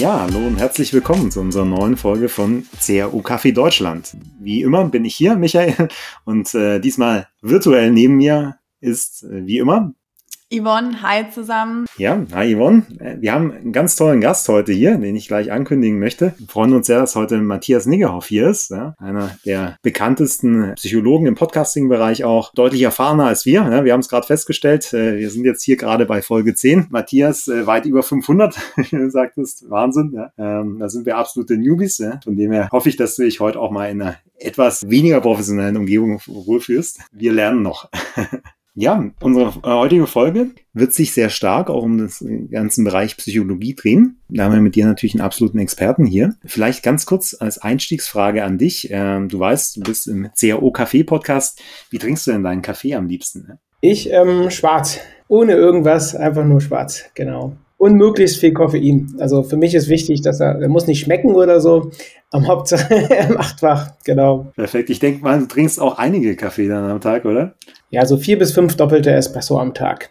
Ja, hallo und herzlich willkommen zu unserer neuen Folge von CRU Kaffee Deutschland. Wie immer bin ich hier, Michael, und äh, diesmal virtuell neben mir ist, äh, wie immer, Yvonne, hi zusammen. Ja, hi Yvonne. Äh, wir haben einen ganz tollen Gast heute hier, den ich gleich ankündigen möchte. Wir freuen uns sehr, dass heute Matthias Niggerhoff hier ist. Ja, einer der bekanntesten Psychologen im Podcasting-Bereich auch. Deutlich erfahrener als wir. Ja, wir haben es gerade festgestellt. Äh, wir sind jetzt hier gerade bei Folge 10. Matthias äh, weit über 500, wie du sagtest. Wahnsinn. Ja. Ähm, da sind wir absolute Newbies. Von dem her hoffe ich, dass du dich heute auch mal in einer etwas weniger professionellen Umgebung wohlfühlst. Wir lernen noch. Ja, unsere äh, heutige Folge wird sich sehr stark auch um den ganzen Bereich Psychologie drehen. Da haben wir mit dir natürlich einen absoluten Experten hier. Vielleicht ganz kurz als Einstiegsfrage an dich. Ähm, du weißt, du bist im CAO Kaffee Podcast. Wie trinkst du denn deinen Kaffee am liebsten? Ich ähm, schwarz. Ohne irgendwas, einfach nur schwarz, genau und möglichst viel Koffein. Also für mich ist wichtig, dass er, er muss nicht schmecken oder so. Am Hauptsache er macht wach, genau. Perfekt. Ich denke mal, du trinkst auch einige Kaffee dann am Tag, oder? Ja, so vier bis fünf doppelte Espresso am Tag.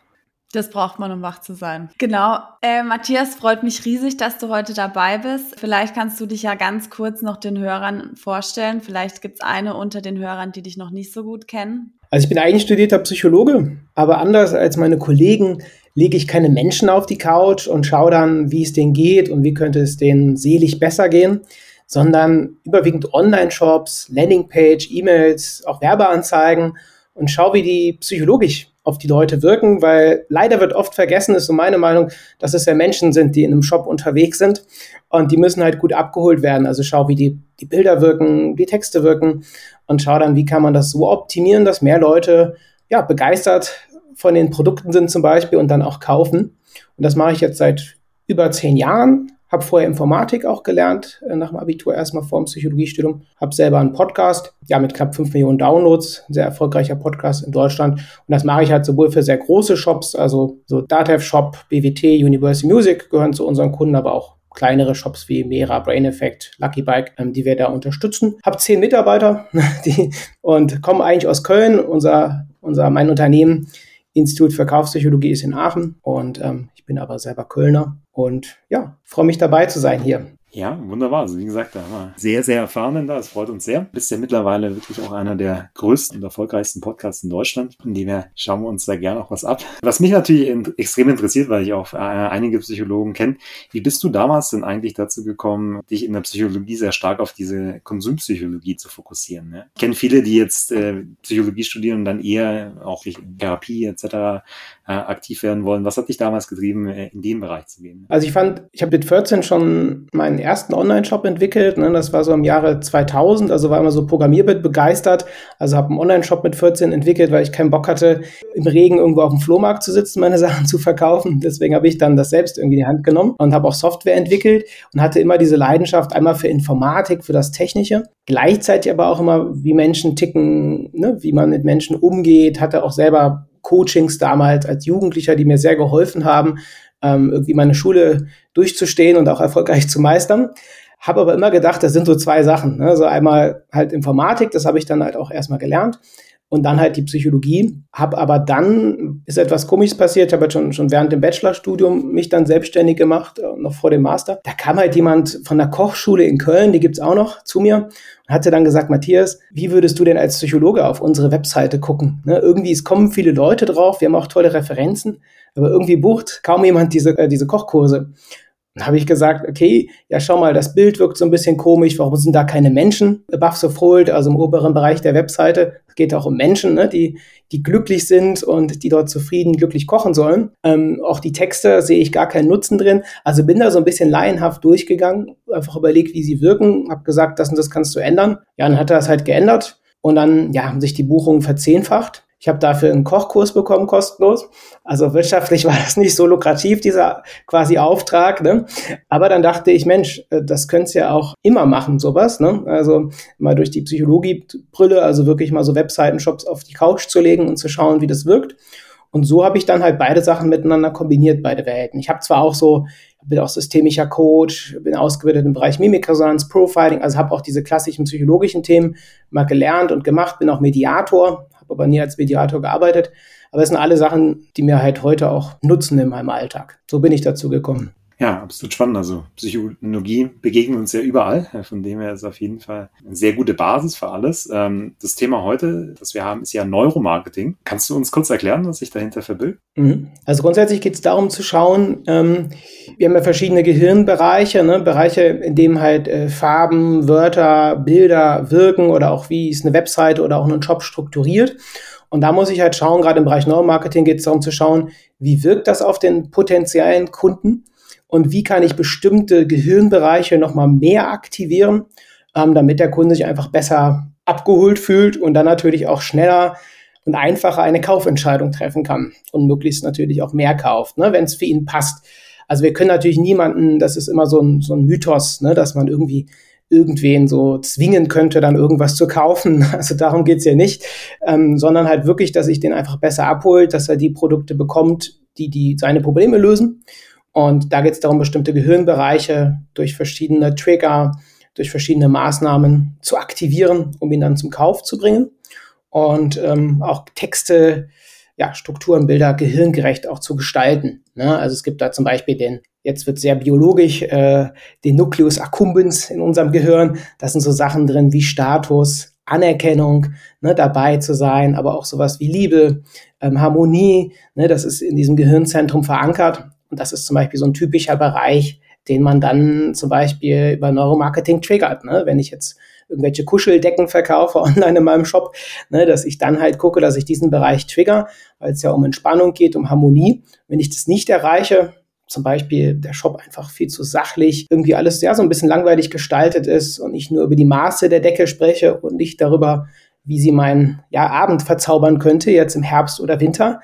Das braucht man, um wach zu sein. Genau. Äh, Matthias, freut mich riesig, dass du heute dabei bist. Vielleicht kannst du dich ja ganz kurz noch den Hörern vorstellen. Vielleicht gibt es eine unter den Hörern, die dich noch nicht so gut kennen. Also ich bin eigentlich studierter Psychologe, aber anders als meine Kollegen lege ich keine Menschen auf die Couch und schaue dann, wie es denen geht und wie könnte es denen selig besser gehen, sondern überwiegend Online-Shops, Landingpage, E-Mails, auch Werbeanzeigen und schaue, wie die psychologisch auf die Leute wirken, weil leider wird oft vergessen, ist so meine Meinung, dass es ja Menschen sind, die in einem Shop unterwegs sind und die müssen halt gut abgeholt werden. Also schau, wie die, die Bilder wirken, die Texte wirken und schau dann, wie kann man das so optimieren, dass mehr Leute ja, begeistert von den Produkten sind zum Beispiel und dann auch kaufen. Und das mache ich jetzt seit über zehn Jahren. Habe vorher Informatik auch gelernt, äh, nach dem Abitur erstmal vor dem Psychologiestudium. Habe selber einen Podcast, ja, mit knapp fünf Millionen Downloads, ein sehr erfolgreicher Podcast in Deutschland. Und das mache ich halt sowohl für sehr große Shops, also so Datev Shop, BWT, Universal Music gehören zu unseren Kunden, aber auch kleinere Shops wie Mera, Brain Effect, Lucky Bike, ähm, die wir da unterstützen. Habe zehn Mitarbeiter die, und komme eigentlich aus Köln. Unser, unser, mein Unternehmen Institut für Kaufpsychologie ist in Aachen und ähm, ich bin aber selber Kölner und ja, freue mich dabei zu sein hier. Ja, wunderbar. Also wie gesagt, da haben wir sehr, sehr erfahrenen da. Es freut uns sehr. Bist ja mittlerweile wirklich auch einer der größten und erfolgreichsten Podcasts in Deutschland. Von dem her schauen wir uns da gerne auch was ab. Was mich natürlich in, extrem interessiert, weil ich auch äh, einige Psychologen kenne. Wie bist du damals denn eigentlich dazu gekommen, dich in der Psychologie sehr stark auf diese Konsumpsychologie zu fokussieren? Ne? Ich kenne viele, die jetzt äh, Psychologie studieren und dann eher auch Therapie etc. Äh, aktiv werden wollen. Was hat dich damals getrieben, äh, in den Bereich zu gehen? Also ich fand, ich habe mit 14 schon meinen ersten Online-Shop entwickelt. Ne? Das war so im Jahre 2000, also war immer so Programmierbit begeistert. Also habe einen Online-Shop mit 14 entwickelt, weil ich keinen Bock hatte, im Regen irgendwo auf dem Flohmarkt zu sitzen, meine Sachen zu verkaufen. Deswegen habe ich dann das selbst irgendwie in die Hand genommen und habe auch Software entwickelt und hatte immer diese Leidenschaft einmal für Informatik, für das Technische. Gleichzeitig aber auch immer, wie Menschen ticken, ne? wie man mit Menschen umgeht, hatte auch selber Coachings damals als Jugendlicher, die mir sehr geholfen haben, ähm, irgendwie meine Schule durchzustehen und auch erfolgreich zu meistern. Habe aber immer gedacht, das sind so zwei Sachen. Ne? Also einmal halt Informatik, das habe ich dann halt auch erstmal gelernt und dann halt die Psychologie. Habe aber dann, ist etwas Komisches passiert, ich habe halt schon, schon während dem Bachelorstudium mich dann selbstständig gemacht, äh, noch vor dem Master. Da kam halt jemand von der Kochschule in Köln, die gibt's auch noch, zu mir und hatte dann gesagt, Matthias, wie würdest du denn als Psychologe auf unsere Webseite gucken? Ne, irgendwie, es kommen viele Leute drauf, wir haben auch tolle Referenzen, aber irgendwie bucht kaum jemand diese, äh, diese Kochkurse. Dann habe ich gesagt, okay, ja, schau mal, das Bild wirkt so ein bisschen komisch, warum sind da keine Menschen? Buffs of Hold, also im oberen Bereich der Webseite, es geht auch um Menschen, ne, die, die glücklich sind und die dort zufrieden, glücklich kochen sollen. Ähm, auch die Texte sehe ich gar keinen Nutzen drin. Also bin da so ein bisschen laienhaft durchgegangen, einfach überlegt, wie sie wirken, habe gesagt, das und das kannst du ändern. Ja, dann hat er das halt geändert und dann ja, haben sich die Buchungen verzehnfacht. Ich habe dafür einen Kochkurs bekommen, kostenlos. Also wirtschaftlich war das nicht so lukrativ, dieser quasi Auftrag. Ne? Aber dann dachte ich, Mensch, äh, das könntest ja auch immer machen, sowas. Ne? Also mal durch die Psychologiebrille, also wirklich mal so Webseiten-Shops auf die Couch zu legen und zu schauen, wie das wirkt. Und so habe ich dann halt beide Sachen miteinander kombiniert, beide Welten. Ich habe zwar auch so, bin auch systemischer Coach, bin ausgebildet im Bereich Mimikresonanz, Profiling, also habe auch diese klassischen psychologischen Themen mal gelernt und gemacht, bin auch Mediator, aber nie als Mediator gearbeitet. Aber es sind alle Sachen, die mir halt heute auch nutzen in meinem Alltag. So bin ich dazu gekommen. Ja, absolut spannend. Also Psychologie begegnet uns ja überall. Von dem her ist auf jeden Fall eine sehr gute Basis für alles. Ähm, das Thema heute, das wir haben, ist ja Neuromarketing. Kannst du uns kurz erklären, was sich dahinter verbirgt? Mhm. Also grundsätzlich geht es darum zu schauen, ähm, wir haben ja verschiedene Gehirnbereiche, ne? Bereiche, in denen halt äh, Farben, Wörter, Bilder wirken oder auch wie ist eine Webseite oder auch ein Job strukturiert. Und da muss ich halt schauen, gerade im Bereich Neuromarketing geht es darum zu schauen, wie wirkt das auf den potenziellen Kunden und wie kann ich bestimmte Gehirnbereiche nochmal mehr aktivieren, ähm, damit der Kunde sich einfach besser abgeholt fühlt und dann natürlich auch schneller und einfacher eine Kaufentscheidung treffen kann und möglichst natürlich auch mehr kauft, ne, wenn es für ihn passt. Also wir können natürlich niemanden, das ist immer so ein, so ein Mythos, ne, dass man irgendwie irgendwen so zwingen könnte, dann irgendwas zu kaufen. Also darum geht's ja nicht, ähm, sondern halt wirklich, dass ich den einfach besser abholt, dass er die Produkte bekommt, die, die seine Probleme lösen und da geht es darum, bestimmte Gehirnbereiche durch verschiedene Trigger, durch verschiedene Maßnahmen zu aktivieren, um ihn dann zum Kauf zu bringen. Und ähm, auch Texte, ja, Strukturen, Bilder gehirngerecht auch zu gestalten. Ne? Also es gibt da zum Beispiel den, jetzt wird sehr biologisch, äh, den Nucleus accumbens in unserem Gehirn. Das sind so Sachen drin wie Status, Anerkennung, ne, dabei zu sein, aber auch sowas wie Liebe, ähm, Harmonie, ne, das ist in diesem Gehirnzentrum verankert. Und das ist zum Beispiel so ein typischer Bereich, den man dann zum Beispiel über Neuromarketing triggert. Ne? Wenn ich jetzt irgendwelche Kuscheldecken verkaufe online in meinem Shop, ne, dass ich dann halt gucke, dass ich diesen Bereich trigger, weil es ja um Entspannung geht, um Harmonie. Wenn ich das nicht erreiche, zum Beispiel der Shop einfach viel zu sachlich, irgendwie alles ja so ein bisschen langweilig gestaltet ist und ich nur über die Maße der Decke spreche und nicht darüber, wie sie meinen ja, Abend verzaubern könnte, jetzt im Herbst oder Winter,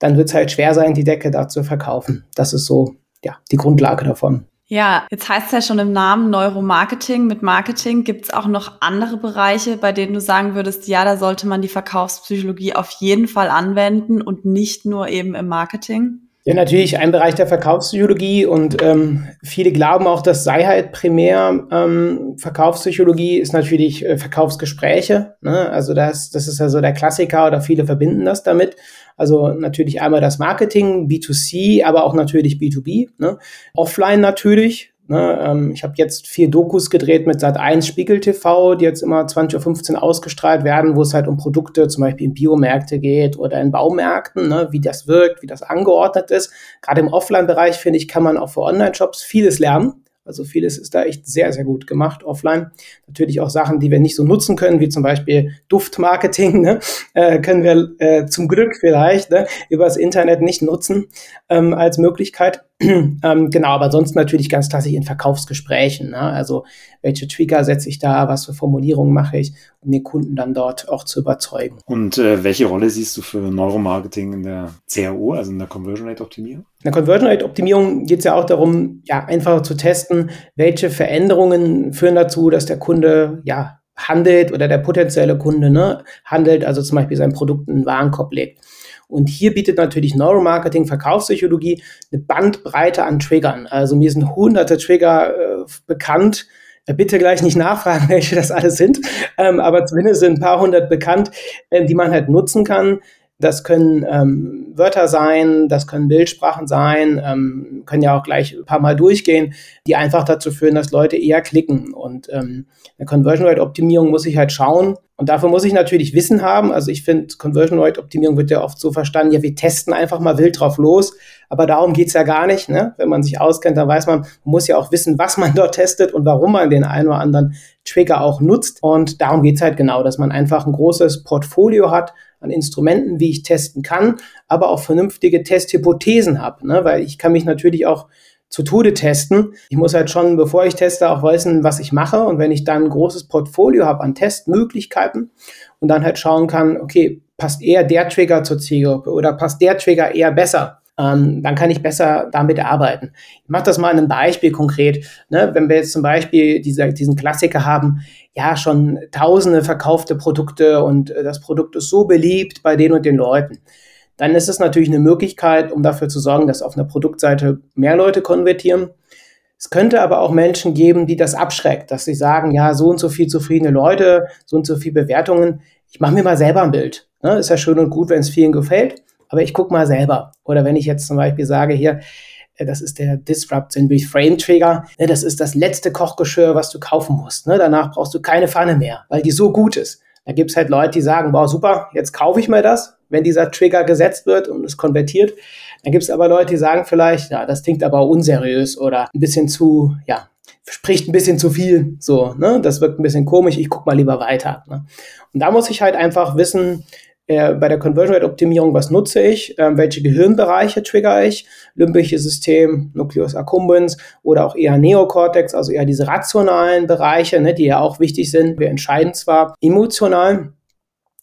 dann wird es halt schwer sein, die Decke da zu verkaufen. Das ist so ja, die Grundlage davon. Ja, jetzt heißt es ja schon im Namen Neuromarketing. Mit Marketing gibt es auch noch andere Bereiche, bei denen du sagen würdest, ja, da sollte man die Verkaufspsychologie auf jeden Fall anwenden und nicht nur eben im Marketing? Ja, natürlich ein Bereich der Verkaufspsychologie und ähm, viele glauben auch, das sei halt primär ähm, Verkaufspsychologie ist natürlich äh, Verkaufsgespräche. Ne? Also das, das ist ja so der Klassiker oder viele verbinden das damit. Also natürlich einmal das Marketing, B2C, aber auch natürlich B2B. Ne? Offline natürlich. Ne? Ähm, ich habe jetzt vier Dokus gedreht mit Sat1 Spiegel TV, die jetzt immer 20.15 Uhr ausgestrahlt werden, wo es halt um Produkte zum Beispiel in Biomärkte geht oder in Baumärkten, ne? wie das wirkt, wie das angeordnet ist. Gerade im Offline-Bereich, finde ich, kann man auch für Online-Shops vieles lernen. Also vieles ist da echt sehr, sehr gut gemacht offline. Natürlich auch Sachen, die wir nicht so nutzen können, wie zum Beispiel Duftmarketing, ne? äh, können wir äh, zum Glück vielleicht ne, übers Internet nicht nutzen ähm, als Möglichkeit. ähm, genau, aber sonst natürlich ganz klassisch in Verkaufsgesprächen. Ne? Also welche Trigger setze ich da, was für Formulierungen mache ich, um den Kunden dann dort auch zu überzeugen. Und äh, welche Rolle siehst du für Neuromarketing in der CRO, also in der Conversion Rate Optimierung? In der Conversion Rate Optimierung geht es ja auch darum, ja, einfach zu testen, welche Veränderungen führen dazu, dass der Kunde ja handelt oder der potenzielle Kunde ne, handelt, also zum Beispiel sein Produkt in den Warenkorb legt. Und hier bietet natürlich Neuromarketing, Verkaufspsychologie eine Bandbreite an Triggern. Also mir sind hunderte Trigger äh, bekannt. Äh, bitte gleich nicht nachfragen, welche das alles sind, ähm, aber zumindest sind ein paar hundert bekannt, äh, die man halt nutzen kann. Das können ähm, Wörter sein, das können Bildsprachen sein, ähm, können ja auch gleich ein paar Mal durchgehen, die einfach dazu führen, dass Leute eher klicken. Und ähm, eine Conversion Rate Optimierung muss ich halt schauen, und dafür muss ich natürlich Wissen haben. Also ich finde, Conversion Rate Optimierung wird ja oft so verstanden, ja, wir testen einfach mal wild drauf los. Aber darum geht's ja gar nicht. Ne? Wenn man sich auskennt, dann weiß man, man muss ja auch wissen, was man dort testet und warum man den einen oder anderen Trigger auch nutzt. Und darum geht's halt genau, dass man einfach ein großes Portfolio hat an Instrumenten, wie ich testen kann, aber auch vernünftige Testhypothesen habe. Ne? Weil ich kann mich natürlich auch zu Tode testen. Ich muss halt schon, bevor ich teste, auch wissen, was ich mache. Und wenn ich dann ein großes Portfolio habe an Testmöglichkeiten und dann halt schauen kann, okay, passt eher der Trigger zur Zielgruppe oder passt der Trigger eher besser, ähm, dann kann ich besser damit arbeiten. Ich mache das mal in einem Beispiel konkret. Ne? Wenn wir jetzt zum Beispiel diese, diesen Klassiker haben, ja, schon tausende verkaufte Produkte und äh, das Produkt ist so beliebt bei den und den Leuten dann ist es natürlich eine Möglichkeit, um dafür zu sorgen, dass auf einer Produktseite mehr Leute konvertieren. Es könnte aber auch Menschen geben, die das abschreckt, dass sie sagen, ja, so und so viel zufriedene Leute, so und so viel Bewertungen. Ich mache mir mal selber ein Bild. Ne? Ist ja schön und gut, wenn es vielen gefällt, aber ich gucke mal selber. Oder wenn ich jetzt zum Beispiel sage, hier, das ist der Disrupt Zenbury Frame Trigger. Ne, das ist das letzte Kochgeschirr, was du kaufen musst. Ne? Danach brauchst du keine Pfanne mehr, weil die so gut ist. Da gibt's halt Leute, die sagen, wow, super, jetzt kaufe ich mir das, wenn dieser Trigger gesetzt wird und es konvertiert. Dann gibt's aber Leute, die sagen vielleicht, ja, das klingt aber unseriös oder ein bisschen zu, ja, spricht ein bisschen zu viel, so, ne? Das wirkt ein bisschen komisch, ich guck mal lieber weiter. Ne? Und da muss ich halt einfach wissen, äh, bei der Conversion Rate Optimierung, was nutze ich, äh, welche Gehirnbereiche trigger ich, limbisches System, Nucleus accumbens oder auch eher Neokortex, also eher diese rationalen Bereiche, ne, die ja auch wichtig sind. Wir entscheiden zwar emotional,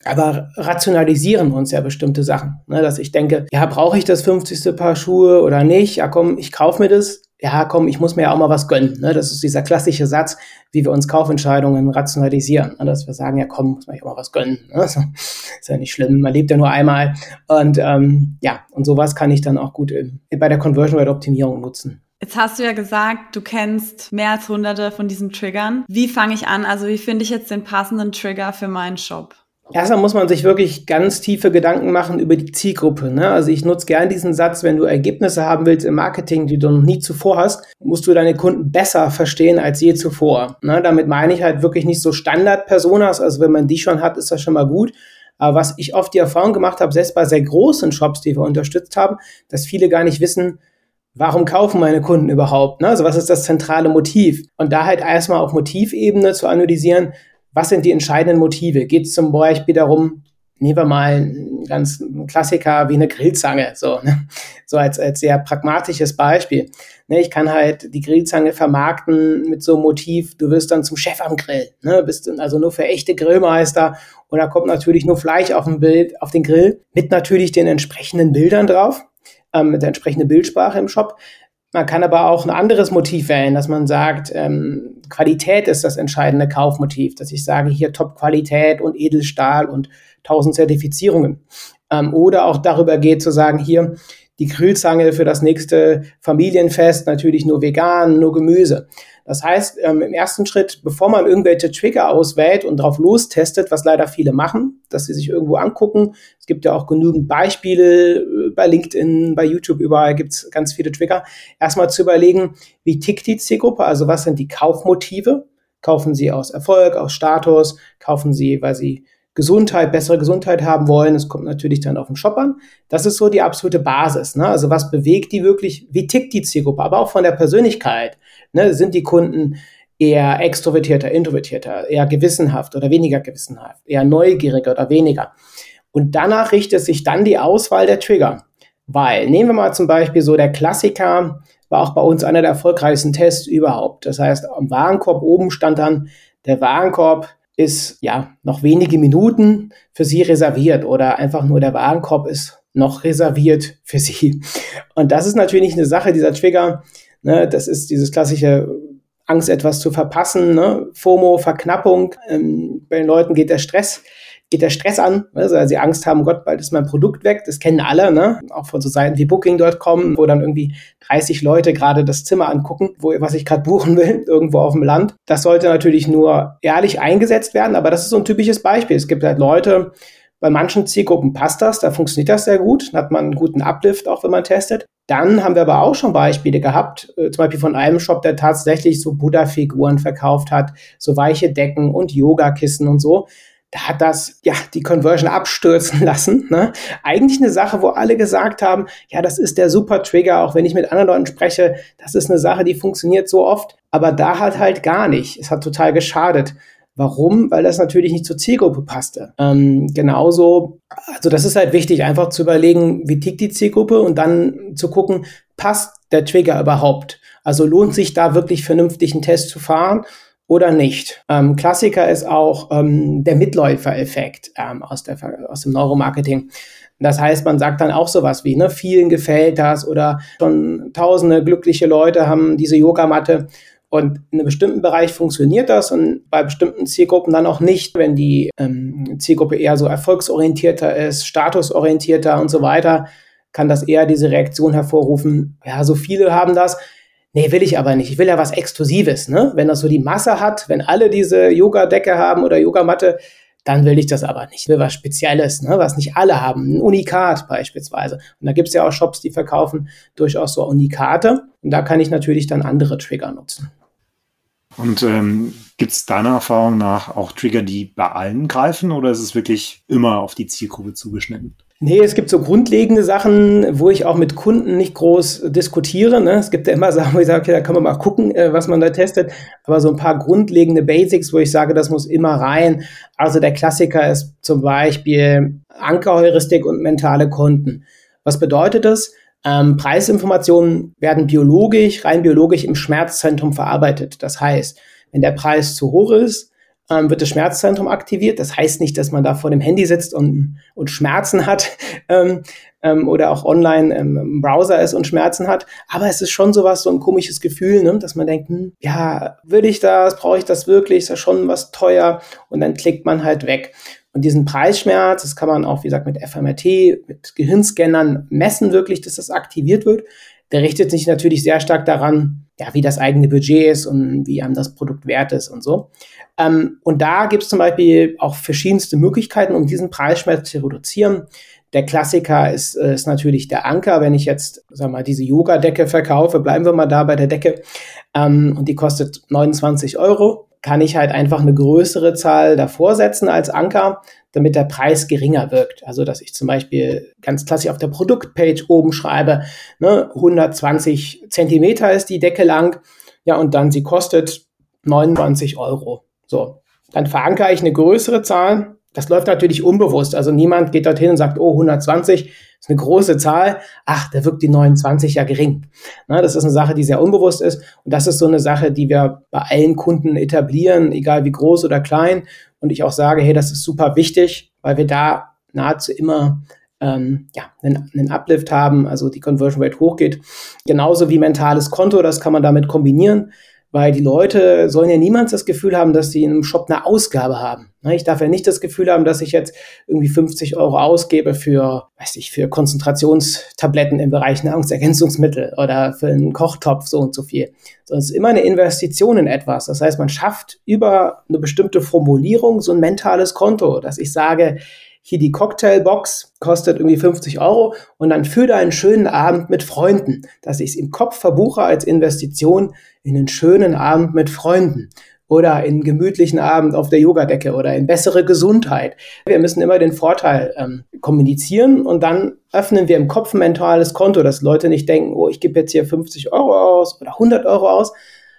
aber rationalisieren uns ja bestimmte Sachen. Ne, dass ich denke, ja, brauche ich das 50. Paar Schuhe oder nicht? Ja, komm, ich kaufe mir das. Ja, komm, ich muss mir ja auch mal was gönnen. Ne? Das ist dieser klassische Satz, wie wir uns Kaufentscheidungen rationalisieren. Ne? Dass wir sagen, ja, komm, muss man ja auch mal was gönnen. Ne? So, ist ja nicht schlimm, man lebt ja nur einmal. Und ähm, ja, und sowas kann ich dann auch gut bei der Conversion Rate Optimierung nutzen. Jetzt hast du ja gesagt, du kennst mehr als hunderte von diesen Triggern. Wie fange ich an? Also wie finde ich jetzt den passenden Trigger für meinen Shop? Erstmal muss man sich wirklich ganz tiefe Gedanken machen über die Zielgruppe. Ne? Also ich nutze gern diesen Satz, wenn du Ergebnisse haben willst im Marketing, die du noch nie zuvor hast, musst du deine Kunden besser verstehen als je zuvor. Ne? Damit meine ich halt wirklich nicht so Standard-Personas. Also wenn man die schon hat, ist das schon mal gut. Aber was ich oft die Erfahrung gemacht habe, selbst bei sehr großen Shops, die wir unterstützt haben, dass viele gar nicht wissen, warum kaufen meine Kunden überhaupt? Ne? Also was ist das zentrale Motiv? Und da halt erstmal auf Motivebene zu analysieren, was sind die entscheidenden Motive? Geht es zum Beispiel darum, nehmen wir mal einen ganz Klassiker wie eine Grillzange, so, ne? so als, als sehr pragmatisches Beispiel. Ne, ich kann halt die Grillzange vermarkten mit so einem Motiv, du wirst dann zum Chef am Grill, ne? bist also nur für echte Grillmeister und da kommt natürlich nur Fleisch auf dem Bild, auf den Grill, mit natürlich den entsprechenden Bildern drauf, ähm, mit der entsprechenden Bildsprache im Shop. Man kann aber auch ein anderes Motiv wählen, dass man sagt, ähm, Qualität ist das entscheidende Kaufmotiv, dass ich sage, hier Top-Qualität und Edelstahl und tausend Zertifizierungen. Ähm, oder auch darüber geht zu sagen, hier die Grillzange für das nächste Familienfest, natürlich nur vegan, nur Gemüse. Das heißt, ähm, im ersten Schritt, bevor man irgendwelche Trigger auswählt und drauf lostestet, was leider viele machen, dass sie sich irgendwo angucken. Es gibt ja auch genügend Beispiele äh, bei LinkedIn, bei YouTube, überall gibt es ganz viele Trigger. Erstmal zu überlegen, wie tickt die Zielgruppe, also was sind die Kaufmotive? Kaufen sie aus Erfolg, aus Status? Kaufen sie, weil sie Gesundheit, bessere Gesundheit haben wollen. Es kommt natürlich dann auf den Shop an. Das ist so die absolute Basis. Ne? Also was bewegt die wirklich? Wie tickt die Zielgruppe? Aber auch von der Persönlichkeit. Ne? Sind die Kunden eher extrovertierter, introvertierter, eher gewissenhaft oder weniger gewissenhaft, eher neugieriger oder weniger? Und danach richtet sich dann die Auswahl der Trigger. Weil, nehmen wir mal zum Beispiel so der Klassiker, war auch bei uns einer der erfolgreichsten Tests überhaupt. Das heißt, am Warenkorb oben stand dann, der Warenkorb ist ja noch wenige Minuten für Sie reserviert oder einfach nur der Warenkorb ist noch reserviert für Sie. Und das ist natürlich eine Sache, dieser Trigger, ne, das ist dieses klassische Angst, etwas zu verpassen, ne? FOMO, Verknappung. Ähm, bei den Leuten geht der Stress geht der Stress an, also weil sie Angst haben, Gott, bald ist mein Produkt weg. Das kennen alle, ne? auch von so Seiten wie Booking.com, wo dann irgendwie 30 Leute gerade das Zimmer angucken, wo was ich gerade buchen will, irgendwo auf dem Land. Das sollte natürlich nur ehrlich eingesetzt werden, aber das ist so ein typisches Beispiel. Es gibt halt Leute, bei manchen Zielgruppen passt das, da funktioniert das sehr gut, hat man einen guten Uplift, auch wenn man testet. Dann haben wir aber auch schon Beispiele gehabt, äh, zum Beispiel von einem Shop, der tatsächlich so Buddha-Figuren verkauft hat, so weiche Decken und Yogakissen und so da hat das ja die Conversion abstürzen lassen. Ne? Eigentlich eine Sache, wo alle gesagt haben, ja, das ist der super Trigger, auch wenn ich mit anderen Leuten spreche, das ist eine Sache, die funktioniert so oft, aber da hat halt gar nicht. Es hat total geschadet. Warum? Weil das natürlich nicht zur Zielgruppe passte. Ähm, genauso, also das ist halt wichtig, einfach zu überlegen, wie tickt die Zielgruppe und dann zu gucken, passt der Trigger überhaupt? Also lohnt sich da wirklich vernünftig einen Test zu fahren oder nicht. Ähm, Klassiker ist auch ähm, der Mitläufereffekt ähm, aus, der, aus dem Neuromarketing. Das heißt, man sagt dann auch sowas wie, ne, vielen gefällt das oder schon tausende glückliche Leute haben diese Yogamatte und in einem bestimmten Bereich funktioniert das und bei bestimmten Zielgruppen dann auch nicht, wenn die ähm, Zielgruppe eher so erfolgsorientierter ist, statusorientierter und so weiter, kann das eher diese Reaktion hervorrufen. Ja, so viele haben das, Nee, will ich aber nicht. Ich will ja was Exklusives, ne? Wenn das so die Masse hat, wenn alle diese Yoga-Decke haben oder Yogamatte, dann will ich das aber nicht. Ich will was Spezielles, ne, was nicht alle haben. Ein Unikat beispielsweise. Und da gibt es ja auch Shops, die verkaufen durchaus so Unikate. Und da kann ich natürlich dann andere Trigger nutzen. Und ähm, gibt es deiner Erfahrung nach auch Trigger, die bei allen greifen oder ist es wirklich immer auf die Zielgruppe zugeschnitten? Nee, es gibt so grundlegende Sachen, wo ich auch mit Kunden nicht groß diskutiere. Ne? Es gibt ja immer Sachen, wo ich sage, okay, da kann man mal gucken, äh, was man da testet. Aber so ein paar grundlegende Basics, wo ich sage, das muss immer rein. Also der Klassiker ist zum Beispiel Ankerheuristik und mentale Konten. Was bedeutet das? Ähm, Preisinformationen werden biologisch, rein biologisch im Schmerzzentrum verarbeitet. Das heißt, wenn der Preis zu hoch ist, ähm, wird das Schmerzzentrum aktiviert. Das heißt nicht, dass man da vor dem Handy sitzt und, und Schmerzen hat ähm, ähm, oder auch online im Browser ist und Schmerzen hat. Aber es ist schon sowas, so ein komisches Gefühl, ne? dass man denkt, hm, ja, will ich das, brauche ich das wirklich, ist ja schon was teuer und dann klickt man halt weg. Und diesen Preisschmerz, das kann man auch, wie gesagt, mit FMRT, mit Gehirnscannern messen wirklich, dass das aktiviert wird. Der richtet sich natürlich sehr stark daran, ja, wie das eigene Budget ist und wie einem das Produkt wert ist und so. Ähm, und da gibt es zum Beispiel auch verschiedenste Möglichkeiten, um diesen Preisschmerz zu reduzieren. Der Klassiker ist, äh, ist natürlich der Anker. Wenn ich jetzt, sag mal, diese Yoga-Decke verkaufe, bleiben wir mal da bei der Decke, ähm, und die kostet 29 Euro, kann ich halt einfach eine größere Zahl davor setzen als Anker, damit der Preis geringer wirkt. Also, dass ich zum Beispiel ganz klassisch auf der Produktpage oben schreibe, ne, 120 Zentimeter ist die Decke lang, ja, und dann sie kostet 29 Euro. So, dann verankere ich eine größere Zahl. Das läuft natürlich unbewusst. Also niemand geht dorthin und sagt, oh, 120 ist eine große Zahl. Ach, da wirkt die 29 ja gering. Na, das ist eine Sache, die sehr unbewusst ist. Und das ist so eine Sache, die wir bei allen Kunden etablieren, egal wie groß oder klein. Und ich auch sage, hey, das ist super wichtig, weil wir da nahezu immer ähm, ja, einen, einen Uplift haben, also die Conversion Rate hochgeht. Genauso wie mentales Konto, das kann man damit kombinieren weil die Leute sollen ja niemals das Gefühl haben, dass sie in einem Shop eine Ausgabe haben. Ne, ich darf ja nicht das Gefühl haben, dass ich jetzt irgendwie 50 Euro ausgebe für, weiß ich, für Konzentrationstabletten im Bereich Nahrungsergänzungsmittel oder für einen Kochtopf so und so viel. Sondern es ist immer eine Investition in etwas. Das heißt, man schafft über eine bestimmte Formulierung so ein mentales Konto, dass ich sage, hier die Cocktailbox kostet irgendwie 50 Euro und dann für einen schönen Abend mit Freunden, dass ich es im Kopf verbuche als Investition in einen schönen Abend mit Freunden oder in einen gemütlichen Abend auf der Yogadecke oder in bessere Gesundheit. Wir müssen immer den Vorteil ähm, kommunizieren und dann öffnen wir im Kopf ein mentales Konto, dass Leute nicht denken, oh, ich gebe jetzt hier 50 Euro aus oder 100 Euro aus,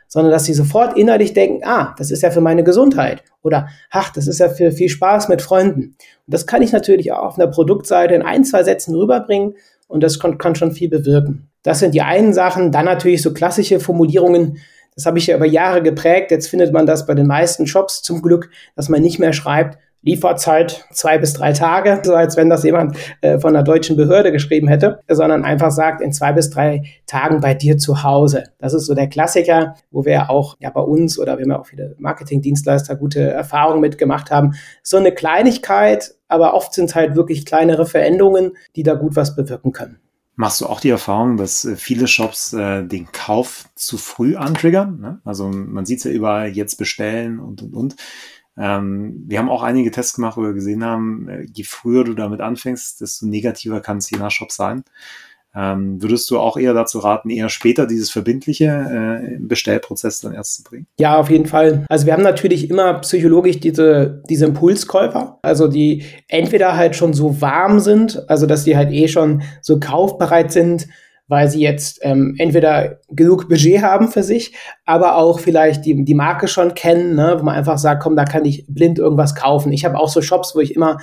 sondern dass sie sofort innerlich denken, ah, das ist ja für meine Gesundheit oder ach, das ist ja für viel Spaß mit Freunden. Und das kann ich natürlich auch auf einer Produktseite in ein, zwei Sätzen rüberbringen und das kann, kann schon viel bewirken. Das sind die einen Sachen, dann natürlich so klassische Formulierungen, das habe ich ja über Jahre geprägt. Jetzt findet man das bei den meisten Shops zum Glück, dass man nicht mehr schreibt, Lieferzeit zwei bis drei Tage, so als wenn das jemand äh, von einer deutschen Behörde geschrieben hätte, sondern einfach sagt, in zwei bis drei Tagen bei dir zu Hause. Das ist so der Klassiker, wo wir auch ja bei uns oder wir haben ja auch viele Marketingdienstleister gute Erfahrungen mitgemacht haben. So eine Kleinigkeit, aber oft sind es halt wirklich kleinere Veränderungen, die da gut was bewirken können. Machst du auch die Erfahrung, dass äh, viele Shops äh, den Kauf zu früh antriggern? Ne? Also man sieht es ja überall, jetzt bestellen und und und. Ähm, wir haben auch einige Tests gemacht, wo wir gesehen haben, äh, je früher du damit anfängst, desto negativer kann es je nach Shop sein. Ähm, würdest du auch eher dazu raten, eher später dieses verbindliche äh, Bestellprozess dann erst zu bringen? Ja, auf jeden Fall. Also wir haben natürlich immer psychologisch diese, diese Impulskäufer, also die entweder halt schon so warm sind, also dass die halt eh schon so kaufbereit sind, weil sie jetzt ähm, entweder genug Budget haben für sich, aber auch vielleicht die, die Marke schon kennen, ne, wo man einfach sagt, komm, da kann ich blind irgendwas kaufen. Ich habe auch so Shops, wo ich immer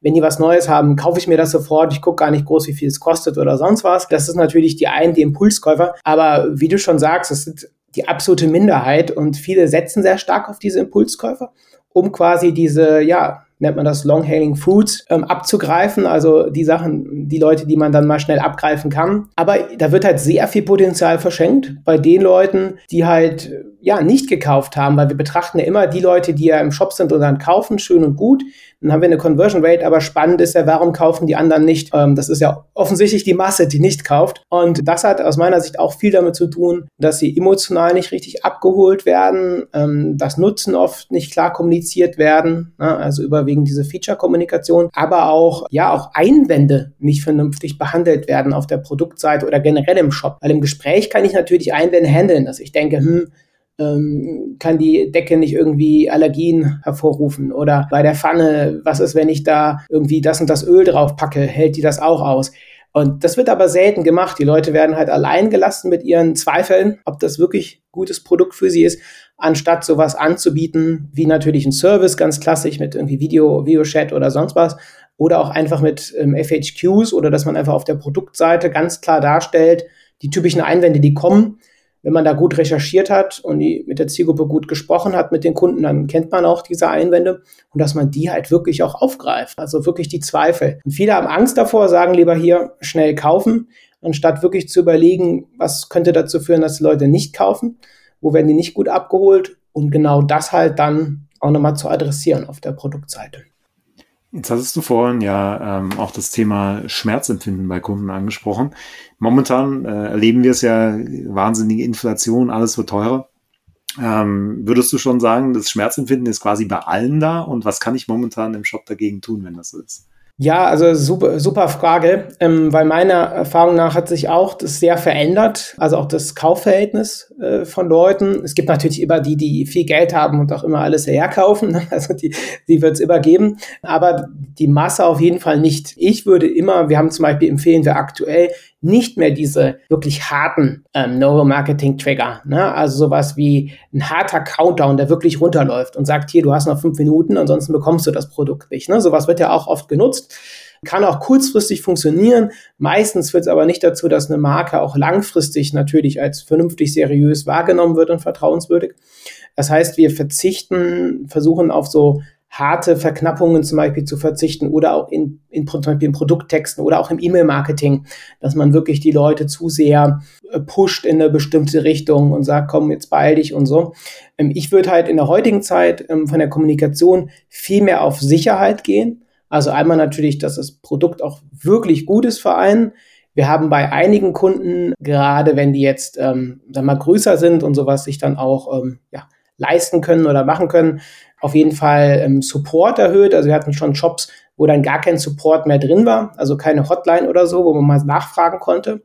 wenn die was Neues haben, kaufe ich mir das sofort. Ich gucke gar nicht groß, wie viel es kostet oder sonst was. Das ist natürlich die einen, die Impulskäufer. Aber wie du schon sagst, das sind die absolute Minderheit und viele setzen sehr stark auf diese Impulskäufer, um quasi diese, ja, nennt man das Long-Hailing Fruits, ähm, abzugreifen. Also die Sachen, die Leute, die man dann mal schnell abgreifen kann. Aber da wird halt sehr viel Potenzial verschenkt bei den Leuten, die halt ja nicht gekauft haben, weil wir betrachten ja immer die Leute, die ja im Shop sind und dann kaufen, schön und gut. Dann haben wir eine Conversion Rate, aber spannend ist ja, warum kaufen die anderen nicht? Ähm, das ist ja offensichtlich die Masse, die nicht kauft. Und das hat aus meiner Sicht auch viel damit zu tun, dass sie emotional nicht richtig abgeholt werden, ähm, das Nutzen oft nicht klar kommuniziert werden, ne? also überwiegend diese Feature-Kommunikation, aber auch, ja, auch Einwände nicht vernünftig behandelt werden auf der Produktseite oder generell im Shop. Weil im Gespräch kann ich natürlich Einwände handeln, dass ich denke, hm, ähm, kann die Decke nicht irgendwie Allergien hervorrufen oder bei der Pfanne, was ist, wenn ich da irgendwie das und das Öl drauf packe, hält die das auch aus? Und das wird aber selten gemacht. Die Leute werden halt allein gelassen mit ihren Zweifeln, ob das wirklich gutes Produkt für sie ist, anstatt sowas anzubieten, wie natürlich ein Service, ganz klassisch mit irgendwie Video, Videochat oder sonst was. Oder auch einfach mit ähm, FHQs oder dass man einfach auf der Produktseite ganz klar darstellt, die typischen Einwände, die kommen, wenn man da gut recherchiert hat und die, mit der Zielgruppe gut gesprochen hat, mit den Kunden, dann kennt man auch diese Einwände und dass man die halt wirklich auch aufgreift. Also wirklich die Zweifel. Und viele haben Angst davor, sagen lieber hier schnell kaufen, anstatt wirklich zu überlegen, was könnte dazu führen, dass die Leute nicht kaufen, wo werden die nicht gut abgeholt und genau das halt dann auch nochmal zu adressieren auf der Produktseite. Jetzt hattest du vorhin ja ähm, auch das Thema Schmerzempfinden bei Kunden angesprochen. Momentan äh, erleben wir es ja wahnsinnige Inflation, alles wird teurer. Ähm, würdest du schon sagen, das Schmerzempfinden ist quasi bei allen da? Und was kann ich momentan im Shop dagegen tun, wenn das so ist? Ja, also super, super Frage, ähm, weil meiner Erfahrung nach hat sich auch das sehr verändert, also auch das Kaufverhältnis äh, von Leuten. Es gibt natürlich immer die, die viel Geld haben und auch immer alles herkaufen, also die, die wird es immer geben, aber die Masse auf jeden Fall nicht. Ich würde immer, wir haben zum Beispiel empfehlen wir aktuell nicht mehr diese wirklich harten ähm, Neuromarketing-Trigger. Ne? Also sowas wie ein harter Countdown, der wirklich runterläuft und sagt, hier, du hast noch fünf Minuten, ansonsten bekommst du das Produkt nicht. Ne? Sowas wird ja auch oft genutzt. Kann auch kurzfristig funktionieren. Meistens führt es aber nicht dazu, dass eine Marke auch langfristig natürlich als vernünftig seriös wahrgenommen wird und vertrauenswürdig. Das heißt, wir verzichten, versuchen auf so harte Verknappungen zum Beispiel zu verzichten oder auch in, in, zum Beispiel in Produkttexten oder auch im E-Mail-Marketing, dass man wirklich die Leute zu sehr äh, pusht in eine bestimmte Richtung und sagt, komm, jetzt beeil dich und so. Ähm, ich würde halt in der heutigen Zeit ähm, von der Kommunikation viel mehr auf Sicherheit gehen. Also einmal natürlich, dass das Produkt auch wirklich gut ist für einen. Wir haben bei einigen Kunden, gerade wenn die jetzt, ähm, sagen wir mal, größer sind und sowas sich dann auch, ähm, ja, leisten können oder machen können, auf jeden Fall ähm, Support erhöht. Also wir hatten schon Shops, wo dann gar kein Support mehr drin war, also keine Hotline oder so, wo man mal nachfragen konnte.